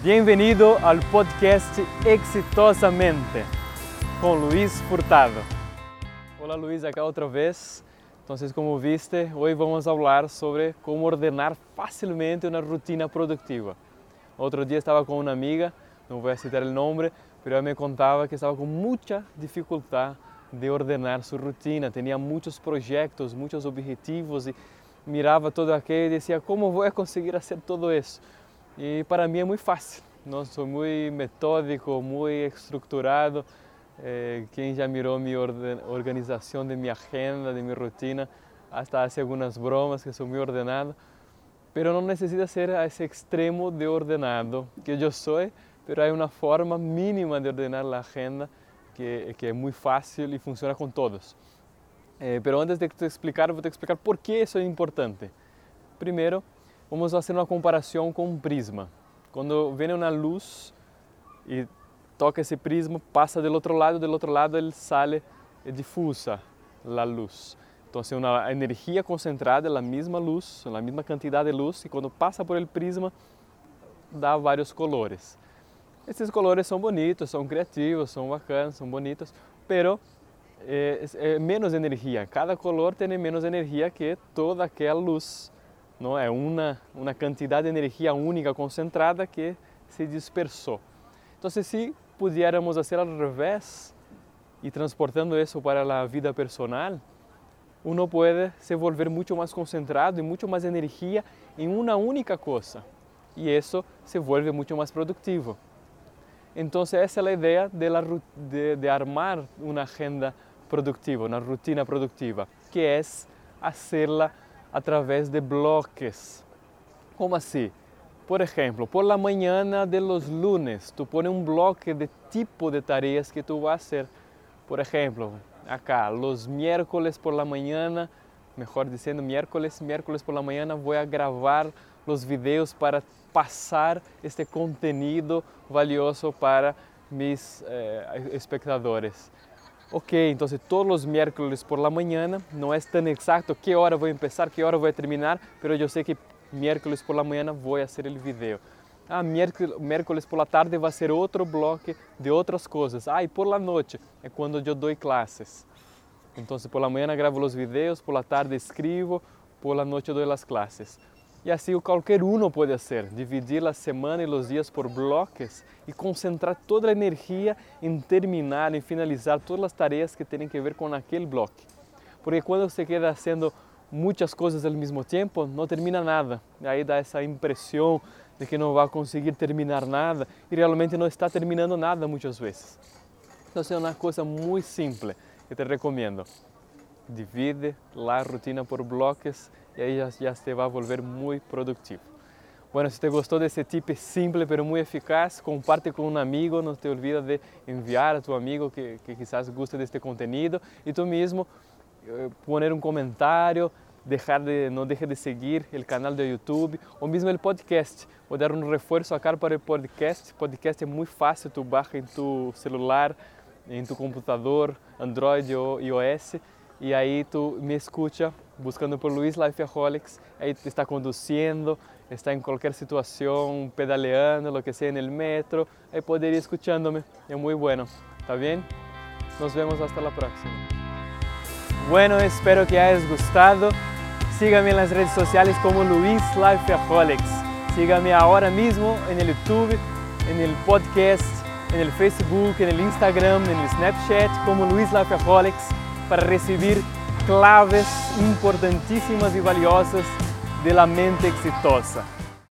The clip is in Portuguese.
Bem-vindo ao podcast Exitosamente com Luiz Furtado. Olá Luiz, aqui outra vez. Então, como viste, hoje vamos falar sobre como ordenar facilmente uma rotina produtiva. Outro dia estava com uma amiga, não vou citar o nome, mas ela me contava que estava com muita dificuldade de ordenar sua rotina, tinha muitos projetos, muitos objetivos e mirava todo aquilo e dizia como vou conseguir fazer tudo isso. E para mim é muito fácil, não sou muito metódico, muito estruturado. Eh, quem já mirou minha organização de minha agenda, de minha rotina, até hace algumas bromas que sou muito ordenado, mas não necessita ser a esse extremo de ordenado que eu sou, mas há uma forma mínima de ordenar a agenda que, que é muito fácil e funciona com todos. Eh, pero antes de te explicar, vou te explicar por que isso é importante. Primeiro, vamos fazer uma comparação com um prisma. Quando vem uma luz e toca esse prisma, passa do outro lado, do outro lado ele sai e difusa a luz. Então, é uma energia concentrada, a mesma luz, a mesma quantidade de luz, e quando passa por el prisma, dá vários colores. Esses colores são bonitos, são criativos, são bacanas, são bonitos, pero é, é menos energia. Cada color tem menos energia que toda aquela luz. Não é uma uma quantidade de energia única concentrada que se dispersou. Então, se pudiéramos fazer ao revés e transportando isso para a vida personal, uno pode se volver muito mais concentrado e muito mais energia em uma única coisa. E isso se volve muito mais produtivo. Então, essa é a ideia de, la, de, de armar uma agenda produtiva, uma rotina produtiva, que é fazê-la através de bloques. Como assim? Por exemplo, por la mañana de los lunes, tu pones um bloque de tipo de tareas que tu vas a hacer. Por exemplo, acá, los miércoles por la mañana, mejor diciendo miércoles, miércoles por la mañana voy a grabar los videos para pasar este contenido valioso para mis eh, espectadores. Ok, então todos os miércoles por la mañana, não é tão exato que hora vou começar, que hora vou terminar, mas eu sei que miércoles por la mañana vou fazer o vídeo. Ah, miércoles por la tarde vai ser outro bloco de outras coisas. Ah, e por la noite é quando eu dou classes. Então, por la mañana gravo os vídeos, por la tarde escrevo, por la noite dou as classes. E assim qualquer um pode fazer, dividir a semana e os dias por blocos e concentrar toda a energia em terminar, em finalizar todas as tarefas que têm que ver com aquele bloco. Porque quando você queda fazendo muitas coisas ao mesmo tempo, não termina nada. Aí dá essa impressão de que não vai conseguir terminar nada e realmente não está terminando nada muitas vezes. Então é uma coisa muito simples que te recomendo. Divide a rotina por blocos e aí já, já se vai volver muito produtivo. Bueno, se te gostou desse tip simples, pero muito eficaz, comparte com um amigo, não te olvida de enviar a tu amigo que, que quizás guste deste conteúdo e tu mesmo eh, poner um comentário, deixar de, não deixe de seguir o canal do YouTube ou mesmo o podcast. Vou dar um reforço acá para o podcast. Podcast é muito fácil, tu baixa em tu celular, em tu computador, Android ou iOS e aí tu me escuta buscando por Luis Lifeaholics, aí está conduzindo, está em qualquer situação, pedaleando, lo que sea, no metro, aí poder ir escuchando-me, é muito bueno, tá bem? Nos vemos hasta la próxima. Bueno, espero que hayas gustado. Sígame en las redes sociales como Luis Lifeaholics. Sígame ahora mismo en el YouTube, el podcast, el Facebook, el Instagram, el Snapchat como Luis Lifeaholics para receber claves importantíssimas e valiosas de la mente exitosa.